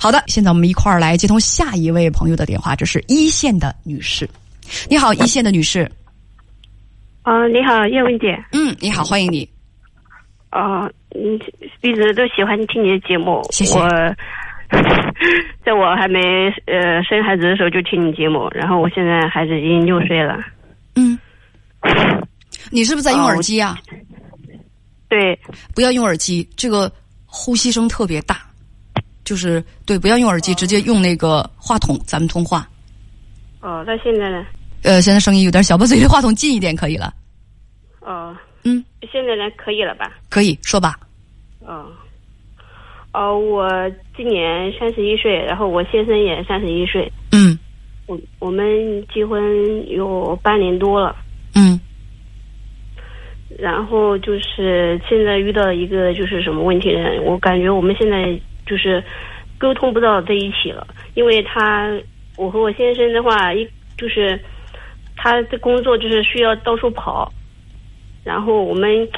好的，现在我们一块儿来接通下一位朋友的电话，这是一线的女士。你好，一线的女士。啊，你好，叶文姐。嗯，你好，欢迎你。啊，嗯，一直都喜欢听你的节目。谢谢。我 在我还没呃生孩子的时候就听你节目，然后我现在孩子已经六岁了。嗯。你是不是在用耳机啊？对。不要用耳机，这个呼吸声特别大。就是对，不要用耳机，直接用那个话筒，咱们通话。哦，那现在呢？呃，现在声音有点小，把嘴离话筒近一点可以了。哦。嗯。现在呢？可以了吧？可以说吧。哦。哦，我今年三十一岁，然后我先生也三十一岁。嗯。我我们结婚有半年多了。嗯。然后就是现在遇到一个就是什么问题呢？我感觉我们现在就是沟通不到在一起了，因为他我和我先生的话一就是他的工作就是需要到处跑，然后我们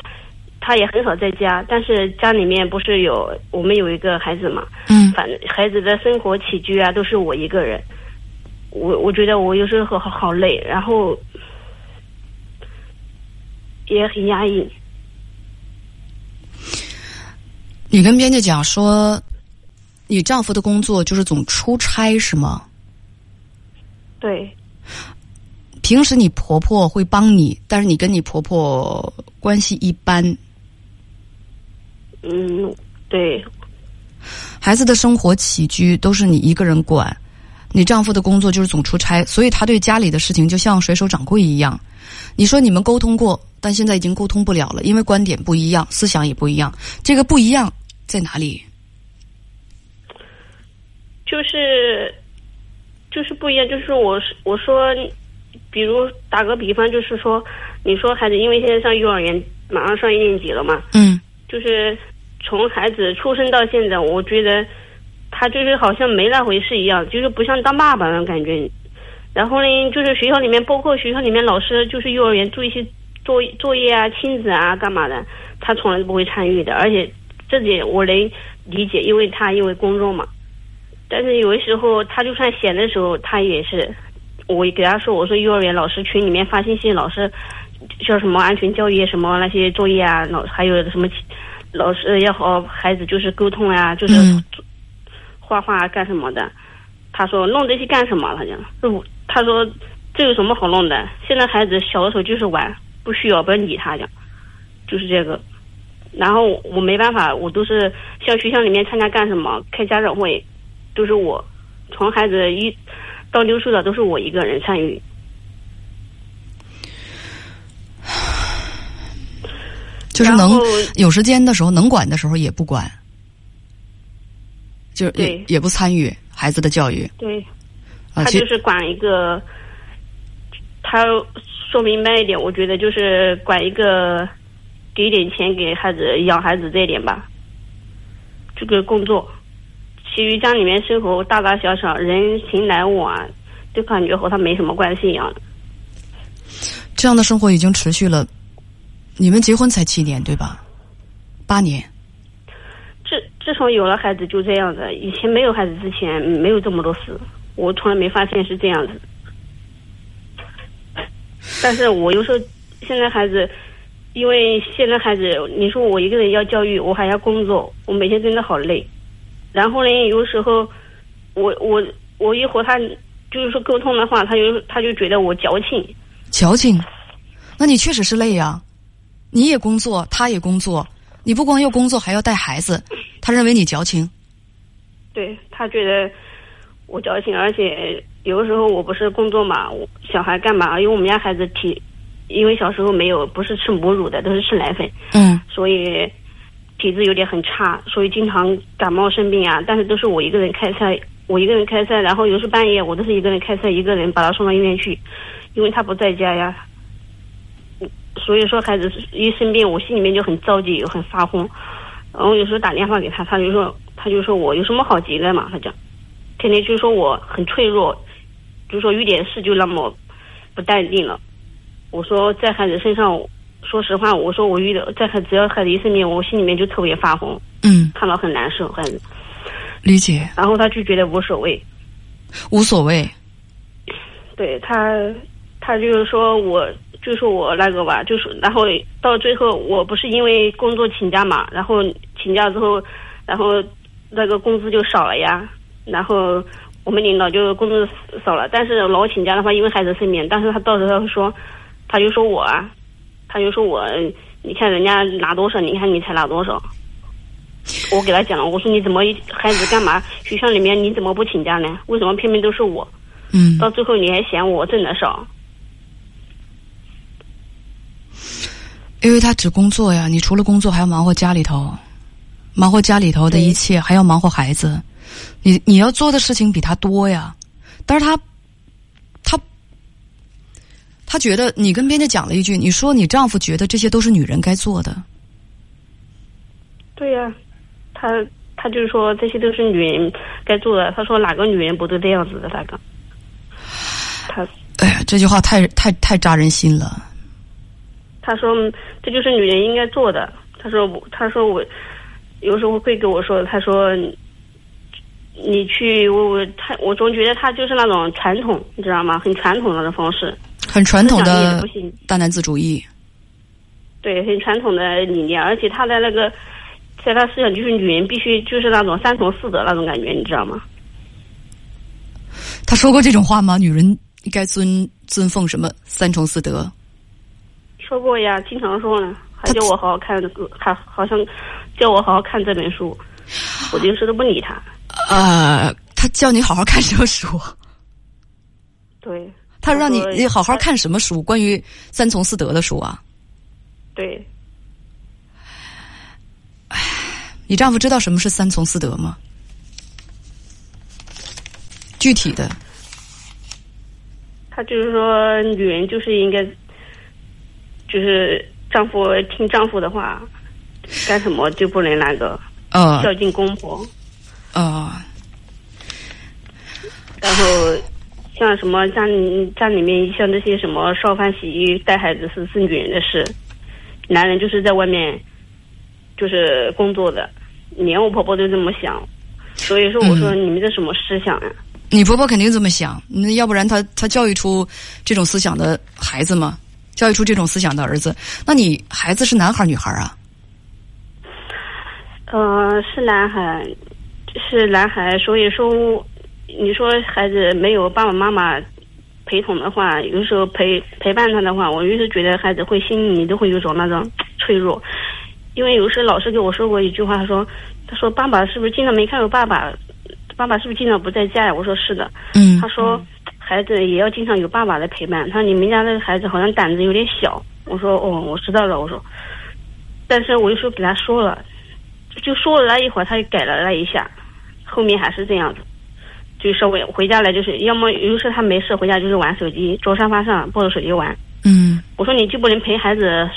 他也很少在家，但是家里面不是有我们有一个孩子嘛，嗯，反正孩子的生活起居啊都是我一个人，我我觉得我有时候好好累，然后。也很压抑。你跟编辑讲说，你丈夫的工作就是总出差是吗？对。平时你婆婆会帮你，但是你跟你婆婆关系一般。嗯，对。孩子的生活起居都是你一个人管，你丈夫的工作就是总出差，所以他对家里的事情就像水手掌柜一样。你说你们沟通过？但现在已经沟通不了了，因为观点不一样，思想也不一样。这个不一样在哪里？就是，就是不一样。就是我我说，比如打个比方，就是说，你说孩子因为现在上幼儿园，马上上一年级了嘛。嗯。就是从孩子出生到现在，我觉得他就是好像没那回事一样，就是不像当爸爸那种感觉。然后呢，就是学校里面，包括学校里面老师，就是幼儿园做一些。作作业啊，亲子啊，干嘛的？他从来都不会参与的，而且这点我能理解，因为他因为工作嘛。但是有的时候，他就算闲的时候，他也是，我给他说，我说幼儿园老师群里面发信息，老师叫什么安全教育什么那些作业啊，老还有什么老师要和孩子就是沟通啊，就是画画干什么的。他说弄这些干什么？他讲，他说这有什么好弄的？现在孩子小的时候就是玩。不需要，不要理他讲，就是这个。然后我没办法，我都是像学校里面参加干什么，开家长会，都是我。从孩子一到六岁的，都是我一个人参与。就是能有时间的时候，能管的时候也不管，就是也也不参与孩子的教育。对，他就是管一个他。说明白一点，我觉得就是管一个，给点钱给孩子养孩子这一点吧。这个工作，其余家里面生活大大小小人情来往，就感觉和他没什么关系一样。这样的生活已经持续了，你们结婚才七年对吧？八年。自自从有了孩子就这样子，以前没有孩子之前没有这么多事，我从来没发现是这样子。但是我有时候现在孩子，因为现在孩子，你说我一个人要教育，我还要工作，我每天真的好累。然后呢，有时候我我我一和他就是说沟通的话，他就他就觉得我矫情。矫情？那你确实是累呀。你也工作，他也工作，你不光要工作，还要带孩子，他认为你矫情。对他觉得我矫情，而且。有的时候我不是工作嘛，我小孩干嘛？因为我们家孩子体，因为小时候没有不是吃母乳的，都是吃奶粉，嗯，所以体质有点很差，所以经常感冒生病啊。但是都是我一个人开车，我一个人开车，然后有时半夜我都是一个人开车，一个人把他送到医院去，因为他不在家呀。所以说孩子一生病，我心里面就很着急，很发慌。然后有时候打电话给他，他就说，他就说我有什么好急的嘛？他讲，天天就说我很脆弱。就说有点事就那么不淡定了。我说在孩子身上，说实话，我说我遇到在孩只要孩子一生病，我心里面就特别发红，嗯，看到很难受孩子。理解，然后他就觉得无所谓，无所谓。对他，他就是说我就是我那个吧，就是然后到最后我不是因为工作请假嘛，然后请假之后，然后那个工资就少了呀，然后我们领导就工资少了，但是老请假的话，因为孩子生病，但是他到时候他说，他就说我啊，他就说我，你看人家拿多少，你看你才拿多少。我给他讲了，我说你怎么孩子干嘛？学校里面你怎么不请假呢？为什么偏偏都是我？嗯，到最后你还嫌我挣的少？因为他只工作呀，你除了工作还要忙活家里头，忙活家里头的一切，还要忙活孩子，你你要做的事情比他多呀。但是他，他，他觉得你跟编辑讲了一句，你说你丈夫觉得这些都是女人该做的。对呀，他他就是说这些都是女人该做的。他说哪个女人不都这样子的？大哥，他哎呀，这句话太太太扎人心了。他说这就是女人应该做的。他说我他说我有时候会跟我说，他说你去我我他我总觉得他就是那种传统，你知道吗？很传统的那种方式，很传统的大男子主义。对，很传统的理念，而且他的那个在他思想就是女人必须就是那种三从四德那种感觉，你知道吗？他说过这种话吗？女人应该尊尊奉什么三从四德？说过呀，经常说呢，还叫我好好看这个，还好像叫我好好看这本书，我平时都不理他。呃，他叫你好好看什么书？对，他让你你好好看什么书？关于三从四德的书啊？对，你丈夫知道什么是三从四德吗？具体的，他就是说，女人就是应该，就是丈夫听丈夫的话，干什么就不能那个呃孝敬公婆，呃，然后像什么家里家里面像这些什么烧饭洗衣带孩子是是女人的事，男人就是在外面就是工作的，连我婆婆都这么想，所以说我说你们这什么思想呀、你婆婆肯定这么想，那要不然她她教育出这种思想的孩子吗？教育出这种思想的儿子，那你孩子是男孩儿女孩儿啊？呃，是男孩，是男孩，所以说，你说孩子没有爸爸妈妈陪同的话，有时候陪陪伴他的话，我就是觉得孩子会心里都会有种那种脆弱，因为有时老师给我说过一句话，他说，他说爸爸是不是经常没看到爸爸，爸爸是不是经常不在家呀？我说是的，嗯他说孩子也要经常有爸爸来陪伴。他说你们家这个孩子好像胆子有点小。我说哦，我知道了。我说，但是我就说给他说了，就说了那一会儿，他就改了那一下，后面还是这样子。就稍微回家来就是，要么有时候他没事回家就是玩手机，坐沙发上抱着手机玩。嗯我说你就不能陪孩子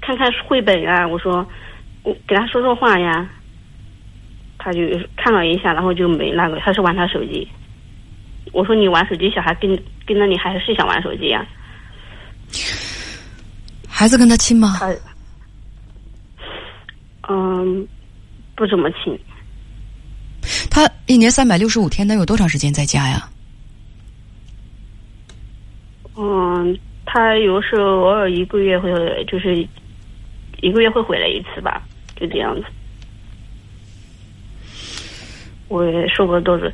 看看绘本啊？我说我给他说说话呀。他就看了一下，然后就没那个，他是玩他手机。我说你玩手机，小孩跟跟着你还是想玩手机呀、孩子跟他亲吗？他嗯不怎么亲，他一年三百六十五天，能有多长时间在家呀？嗯，他有时候偶尔一个月会就是一个月会回来一次吧，就这样子。我也说过多次，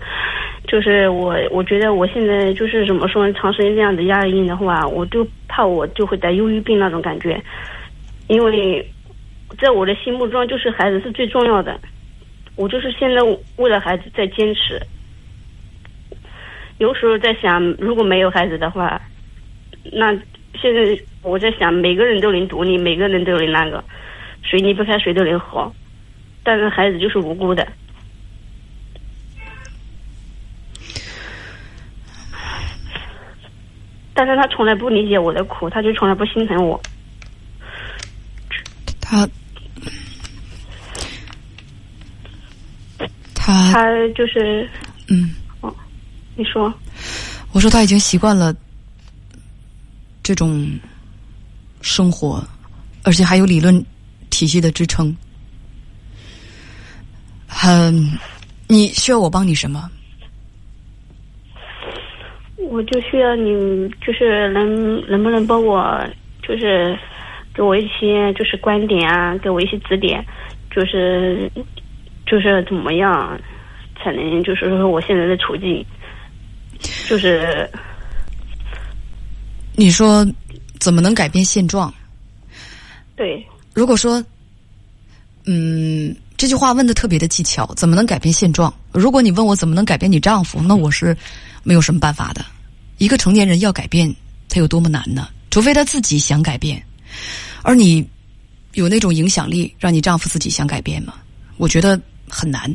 就是我我觉得我现在就是怎么说，长时间这样子压抑的话，我就怕我就会得忧郁病那种感觉，因为在我的心目中，就是孩子是最重要的，我就是现在为了孩子在坚持。有时候在想，如果没有孩子的话，那现在我在想，每个人都能独立，每个人都能那个，谁离不开谁都能活，但是孩子就是无辜的。但是他从来不理解我的苦，他就从来不心疼我。他他他就是，嗯，哦你说，我说他已经习惯了这种生活，而且还有理论体系的支撑。很，你需要我帮你什么？我就需要你，就是能能不能帮我，就是给我一些就是观点啊，给我一些指点，就是就是怎么样才能就是说我现在的处境，就是你说怎么能改变现状？对，如果说，嗯，这句话问的特别的技巧，怎么能改变现状？如果你问我怎么能改变你丈夫，那我是没有什么办法的。一个成年人要改变，他有多么难呢？除非他自己想改变，而你有那种影响力，让你丈夫自己想改变吗？我觉得很难。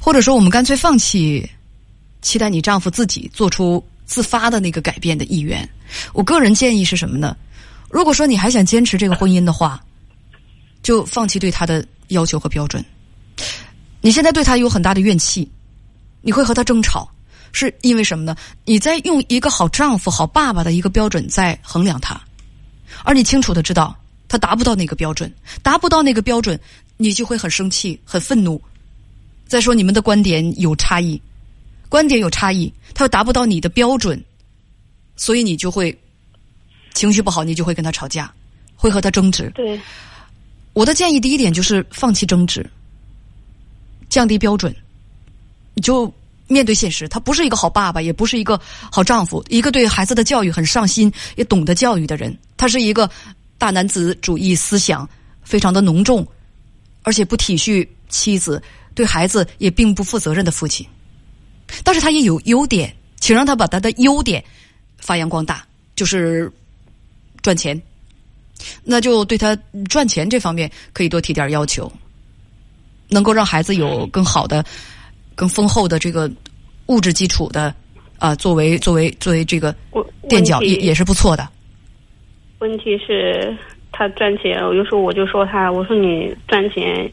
或者说，我们干脆放弃期待你丈夫自己做出自发的那个改变的意愿。我个人建议是什么呢？如果说你还想坚持这个婚姻的话，就放弃对他的要求和标准。你现在对他有很大的怨气，你会和他争吵。是因为什么呢？你在用一个好丈夫、好爸爸的一个标准在衡量他，而你清楚的知道他达不到那个标准，达不到那个标准，你就会很生气、很愤怒。再说你们的观点有差异，观点有差异，他又达不到你的标准，所以你就会情绪不好，你就会跟他吵架，会和他争执。对，我的建议第一点就是放弃争执，降低标准，你就。面对现实，他不是一个好爸爸，也不是一个好丈夫，一个对孩子的教育很上心、也懂得教育的人。他是一个大男子主义思想非常的浓重，而且不体恤妻子，对孩子也并不负责任的父亲。但是他也有优点，请让他把他的优点发扬光大，就是赚钱。那就对他赚钱这方面可以多提点要求，能够让孩子有更好的。更丰厚的这个物质基础的啊，作为作为作为这个垫脚也也是不错的。问题是，他赚钱，有时候我就说他，我说你赚钱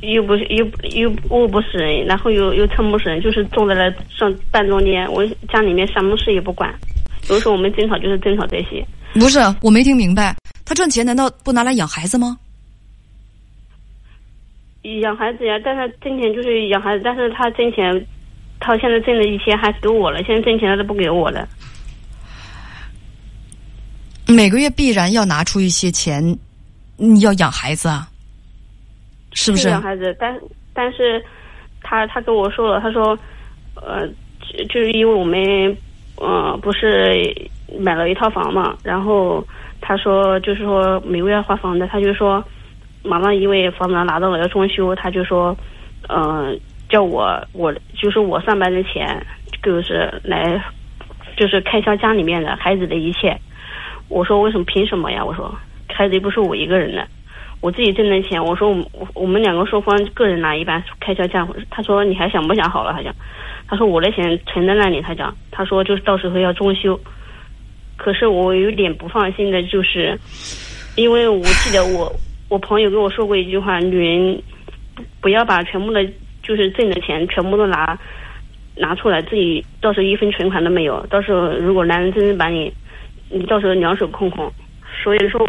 又不是又又饿不死人，然后又又撑不死人，就是坐在那上半中间，我家里面什么事也不管。有时候我们争吵就是争吵这些。不是，我没听明白，他赚钱难道不拿来养孩子吗？养孩子呀，但是挣钱就是养孩子，但是他挣钱，他现在挣的一些还给我了，现在挣钱他都不给我了。每个月必然要拿出一些钱，你要养孩子啊，是不是？养孩子，但但是他他跟我说了，他说，呃，就是因为我们，呃，不是买了一套房嘛，然后他说就是说每个月还房贷，他就说。马上因为房子拿到了要装修，他就说，嗯，叫我我就是我上班的钱，就是来，就是开销家里面的孩子的一切。我说为什么凭什么呀？我说孩子又不是我一个人的，我自己挣的钱。我说我我们两个双方个人拿一半开销价。他说你还想不想好了？他讲，他说我的钱存在那里。他讲，他说就是到时候要装修。可是我有点不放心的就是，因为我记得我。我朋友跟我说过一句话：女人不要把全部的，就是挣的钱全部都拿拿出来，自己到时候一分存款都没有。到时候如果男人真正把你，你到时候两手空空。所以说，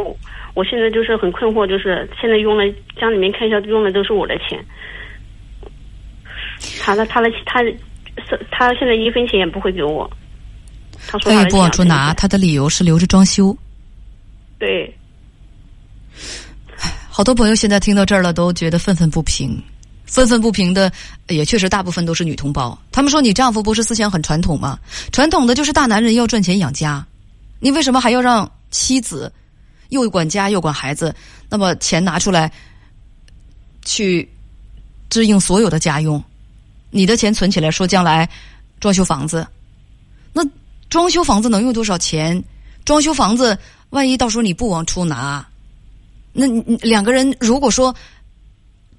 我现在就是很困惑，就是现在用了家里面开销用的都是我的钱，他的他的他是他现在一分钱也不会给我。他说他也不往出拿，他的理由是留着装修。对。好多朋友现在听到这儿了，都觉得愤愤不平。愤愤不平的也确实大部分都是女同胞。他们说：“你丈夫不是思想很传统吗？传统的就是大男人要赚钱养家，你为什么还要让妻子又管家又管孩子？那么钱拿出来去支应所有的家用，你的钱存起来，说将来装修房子。那装修房子能用多少钱？装修房子万一到时候你不往出拿？”那两个人如果说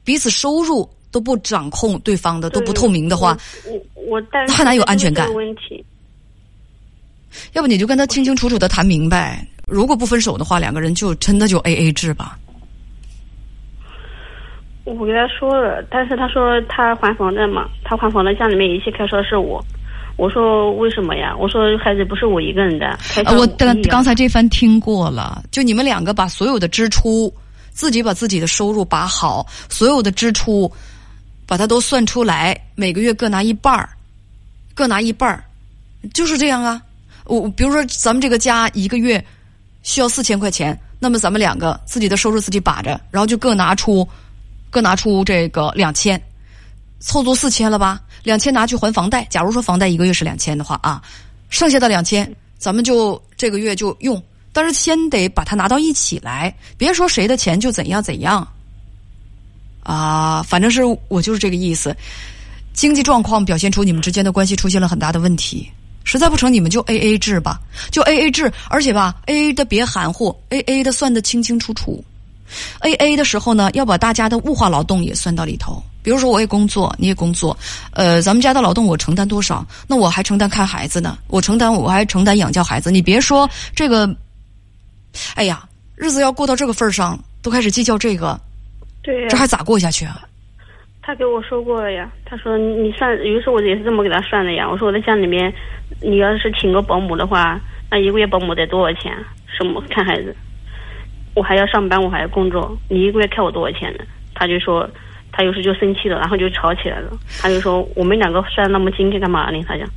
彼此收入都不掌控对方的都不透明的话，我我但还哪有安全感？问题。要不你就跟他清清楚楚的谈明白，如果不分手的话，两个人就真的就 A A 制吧。我跟他说了，但是他说他还房贷嘛，他还房贷，家里面一切开销是我。我说为什么呀？我说孩子不是我一个人的。我刚刚才这番听过了，就你们两个把所有的支出，自己把自己的收入把好，所有的支出把它都算出来，每个月各拿一半儿，各拿一半儿，就是这样啊。我比如说，咱们这个家一个月需要四千块钱，那么咱们两个自己的收入自己把着，然后就各拿出各拿出这个两千，凑足四千了吧？两千拿去还房贷。假如说房贷一个月是两千的话啊，剩下的两千咱们就这个月就用，但是先得把它拿到一起来，别说谁的钱就怎样怎样。啊，反正是我就是这个意思。经济状况表现出你们之间的关系出现了很大的问题，实在不成你们就 A A 制吧，就 A A 制，而且吧 A A 的别含糊，A A 的算得清清楚楚。A A 的时候呢，要把大家的物化劳动也算到里头。比如说我也工作，你也工作，呃，咱们家的劳动我承担多少，那我还承担看孩子呢，我承担我还承担养教孩子。你别说这个，哎呀，日子要过到这个份儿上，都开始计较这个。这还咋过下去啊？他给我说过了呀。他说你算，于是我也是这么给他算的呀。我说我在家里面，你要是请个保姆的话，那一个月保姆得多少钱？什么看孩子？我还要上班，我还要工作，你一个月开我多少钱呢？他就说，他有时就生气了，然后就吵起来了。他就说我们两个算那么精干嘛呢？他讲，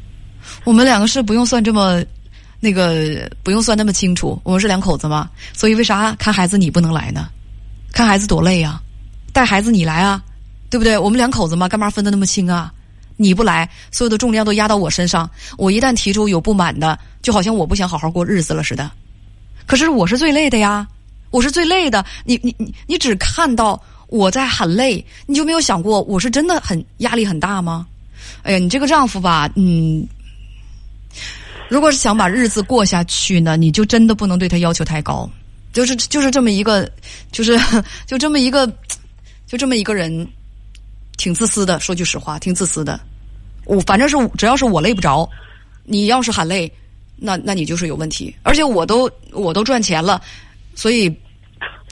我们两个是不用算这么，那个不用算那么清楚。我们是两口子嘛，所以为啥看孩子你不能来呢？看孩子多累呀！带孩子你来啊，对不对？我们两口子嘛，干嘛分的那么清啊？你不来，所有的重量都压到我身上。我一旦提出有不满的，就好像我不想好好过日子了似的。可是我是最累的呀，我是最累的。你你你你只看到我在很累，你就没有想过我是真的很压力很大吗？哎呀，你这个丈夫吧，嗯，如果是想把日子过下去呢，你就真的不能对他要求太高。就是就是这么一个，就是就这么一个。就这么一个人，挺自私的。说句实话，挺自私的。我反正是只要是我累不着，你要是喊累，那那你就是有问题。而且我都我都赚钱了，所以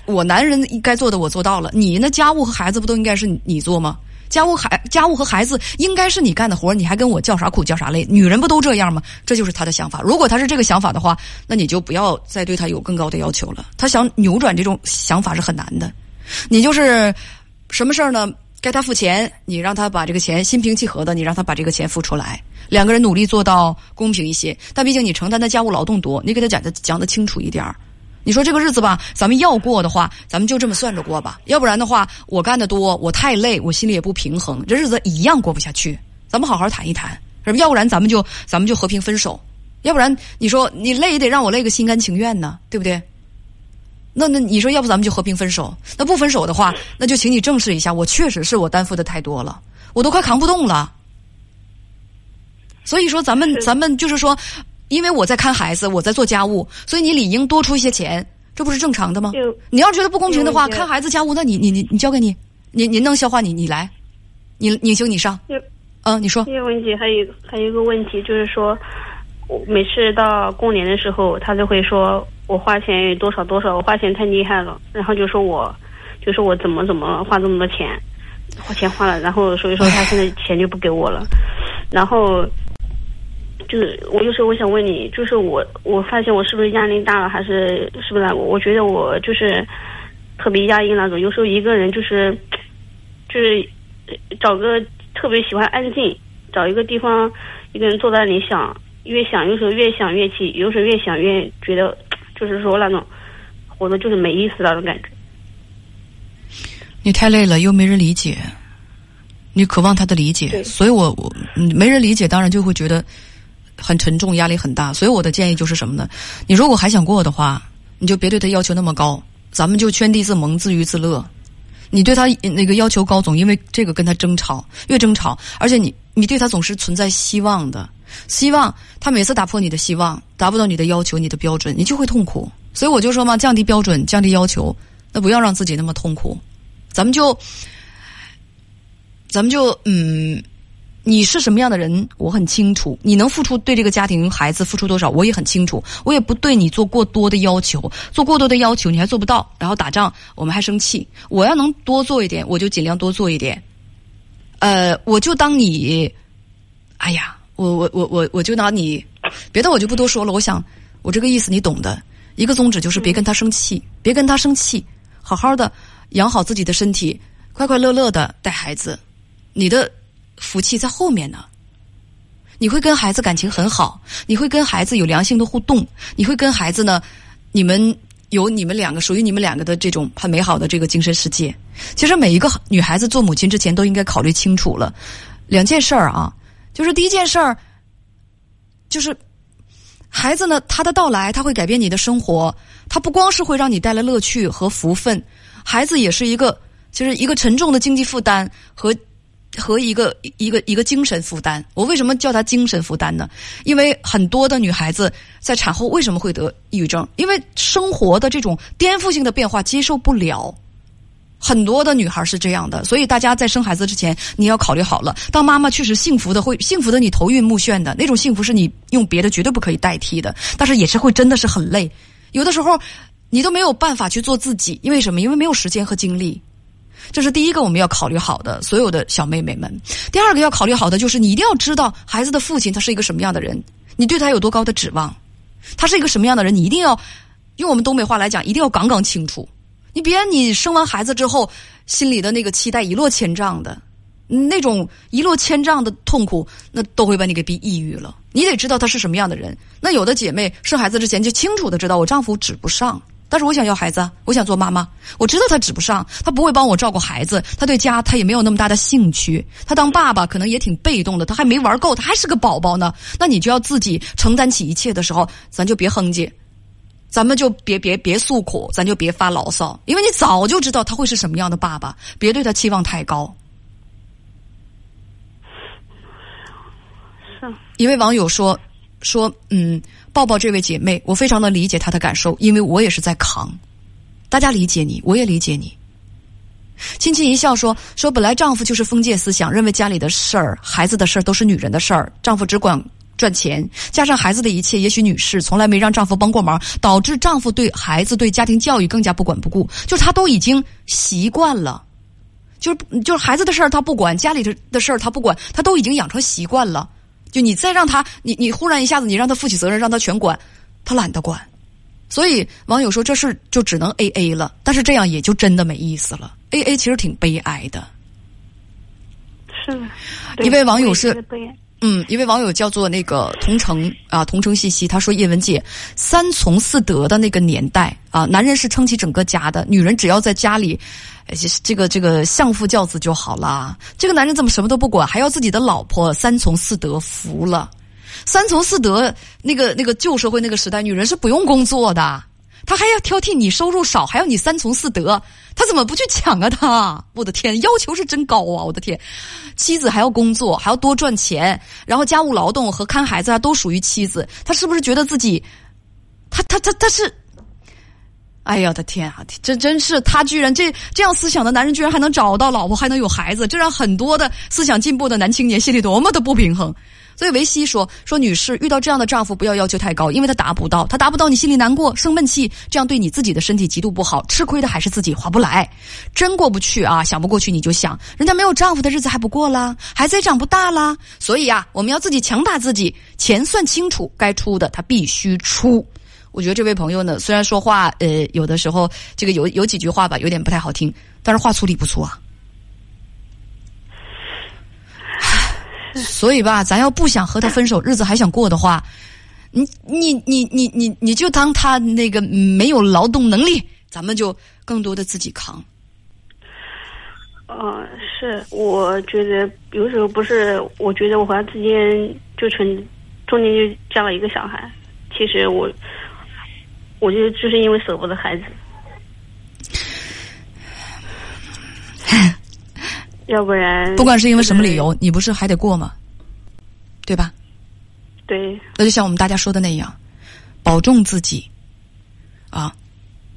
我男人该做的我做到了。你那家务和孩子不都应该是你做吗？家务孩家务和孩子应该是你干的活，你还跟我叫啥苦叫啥累？女人不都这样吗？这就是他的想法。如果他是这个想法的话，那你就不要再对他有更高的要求了。他想扭转这种想法是很难的。你就是。什么事儿呢？该他付钱，你让他把这个钱心平气和的，你让他把这个钱付出来，两个人努力做到公平一些。但毕竟你承担的家务劳动多，你给他讲的讲的清楚一点儿。你说这个日子吧，咱们要过的话，咱们就这么算着过吧。要不然的话，我干的多，我太累，我心里也不平衡，这日子一样过不下去。咱们好好谈一谈，是不？要不然咱们就咱们就和平分手。要不然你说你累也得让我累个心甘情愿呢，对不对？那那你说，要不咱们就和平分手？那不分手的话，那就请你正视一下，我确实是我担负的太多了，我都快扛不动了。所以说，咱们咱们就是说，因为我在看孩子，我在做家务，所以你理应多出一些钱，这不是正常的吗？你要觉得不公平的话，看孩子家务，那你你你你交给你，您您能消化你你来，你你行你上。嗯，你说。这个问题还有还有一个问题就是说，我每次到过年的时候，他就会说。我花钱多少多少，我花钱太厉害了，然后就说我，就说我怎么怎么花这么多钱，花钱花了，然后所以说他现在 钱就不给我了，然后，就是我就是我想问你，就是我我发现我是不是压力大了，还是是不是？我觉得我就是特别压抑那种，有时候一个人就是就是找个特别喜欢安静，找一个地方一个人坐在那里想，越想有时候越想越气，有时候越想越觉得。就是说那种活的就是没意思那种感觉。你太累了，又没人理解，你渴望他的理解，所以我我没人理解，当然就会觉得很沉重，压力很大。所以我的建议就是什么呢？你如果还想过的话，你就别对他要求那么高，咱们就圈地自萌，自娱自乐。你对他那个要求高，总因为这个跟他争吵，越争吵，而且你你对他总是存在希望的。希望他每次打破你的希望，达不到你的要求、你的标准，你就会痛苦。所以我就说嘛，降低标准，降低要求，那不要让自己那么痛苦。咱们就，咱们就，嗯，你是什么样的人，我很清楚。你能付出对这个家庭、孩子付出多少，我也很清楚。我也不对你做过多的要求，做过多的要求你还做不到，然后打仗我们还生气。我要能多做一点，我就尽量多做一点。呃，我就当你，哎呀。我我我我我就拿你，别的我就不多说了。我想，我这个意思你懂的。一个宗旨就是别跟他生气，别跟他生气，好好的养好自己的身体，快快乐乐的带孩子。你的福气在后面呢。你会跟孩子感情很好，你会跟孩子有良性的互动，你会跟孩子呢，你们有你们两个属于你们两个的这种很美好的这个精神世界。其实每一个女孩子做母亲之前都应该考虑清楚了两件事儿啊，就是第一件事儿，就是孩子呢，他的到来他会改变你的生活，他不光是会让你带来乐趣和福分，孩子也是一个就是一个沉重的经济负担和。和一个一个一个精神负担，我为什么叫他精神负担呢？因为很多的女孩子在产后为什么会得抑郁症？因为生活的这种颠覆性的变化接受不了。很多的女孩是这样的，所以大家在生孩子之前，你要考虑好了。当妈妈确实幸福的，会幸福的，你头晕目眩的那种幸福，是你用别的绝对不可以代替的。但是也是会真的是很累，有的时候你都没有办法去做自己，因为什么？因为没有时间和精力。这是第一个我们要考虑好的，所有的小妹妹们。第二个要考虑好的就是，你一定要知道孩子的父亲他是一个什么样的人，你对他有多高的指望，他是一个什么样的人，你一定要用我们东北话来讲，一定要杠杠清楚。你别你生完孩子之后，心里的那个期待一落千丈的，那种一落千丈的痛苦，那都会把你给逼抑郁了。你得知道他是什么样的人。那有的姐妹生孩子之前就清楚的知道，我丈夫指不上。但是我想要孩子，我想做妈妈。我知道他指不上，他不会帮我照顾孩子，他对家他也没有那么大的兴趣。他当爸爸可能也挺被动的，他还没玩够，他还是个宝宝呢。那你就要自己承担起一切的时候，咱就别哼唧，咱们就别别别诉苦，咱就别发牢骚，因为你早就知道他会是什么样的爸爸，别对他期望太高。是。一位网友说说嗯。抱抱这位姐妹，我非常的理解她的感受，因为我也是在扛。大家理解你，我也理解你。轻轻一笑说说，本来丈夫就是封建思想，认为家里的事儿、孩子的事儿都是女人的事儿，丈夫只管赚钱，加上孩子的一切，也许女士从来没让丈夫帮过忙，导致丈夫对孩子、对家庭教育更加不管不顾，就是他都已经习惯了，就是就是孩子的事儿他不管，家里的的事儿他不管，他都已经养成习惯了。就你再让他，你你忽然一下子，你让他负起责任，让他全管，他懒得管。所以网友说这事就只能 A A 了，但是这样也就真的没意思了。A A 其实挺悲哀的。是，一位网友是，嗯，一位网友叫做那个同城啊，同城信息，他说叶文姐，三从四德的那个年代啊，男人是撑起整个家的，女人只要在家里。这个这个相夫教子就好了。这个男人怎么什么都不管，还要自己的老婆三从四德服了？三从四德，那个那个旧社会那个时代，女人是不用工作的，他还要挑剔你收入少，还要你三从四德，他怎么不去抢啊？他，我的天，要求是真高啊！我的天，妻子还要工作，还要多赚钱，然后家务劳动和看孩子啊都属于妻子，他是不是觉得自己，他他他他是？哎呀，我的天啊！这真是他居然这这样思想的男人，居然还能找到老婆，还能有孩子，这让很多的思想进步的男青年心里多么的不平衡。所以维西说说，女士遇到这样的丈夫，不要要求太高，因为他达不到，他达不到，你心里难过，生闷气，这样对你自己的身体极度不好，吃亏的还是自己，划不来。真过不去啊，想不过去你就想，人家没有丈夫的日子还不过啦，孩子也长不大啦。所以啊，我们要自己强大自己，钱算清楚，该出的他必须出。我觉得这位朋友呢，虽然说话，呃，有的时候这个有有几句话吧，有点不太好听，但是话粗理不粗啊。所以吧，咱要不想和他分手，日子还想过的话，你你你你你你就当他那个没有劳动能力，咱们就更多的自己扛。嗯，是，我觉得有时候不是，我觉得我和他之间就成中间就加了一个小孩，其实我。我觉得就是因为舍不得孩子，要不然不管是因为什么理由，你不是还得过吗？对吧？对。那就像我们大家说的那样，保重自己，啊，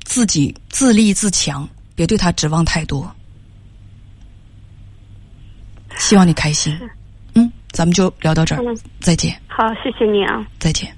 自己自立自强，别对他指望太多。希望你开心。嗯，咱们就聊到这儿，再见。好，谢谢你啊。再见。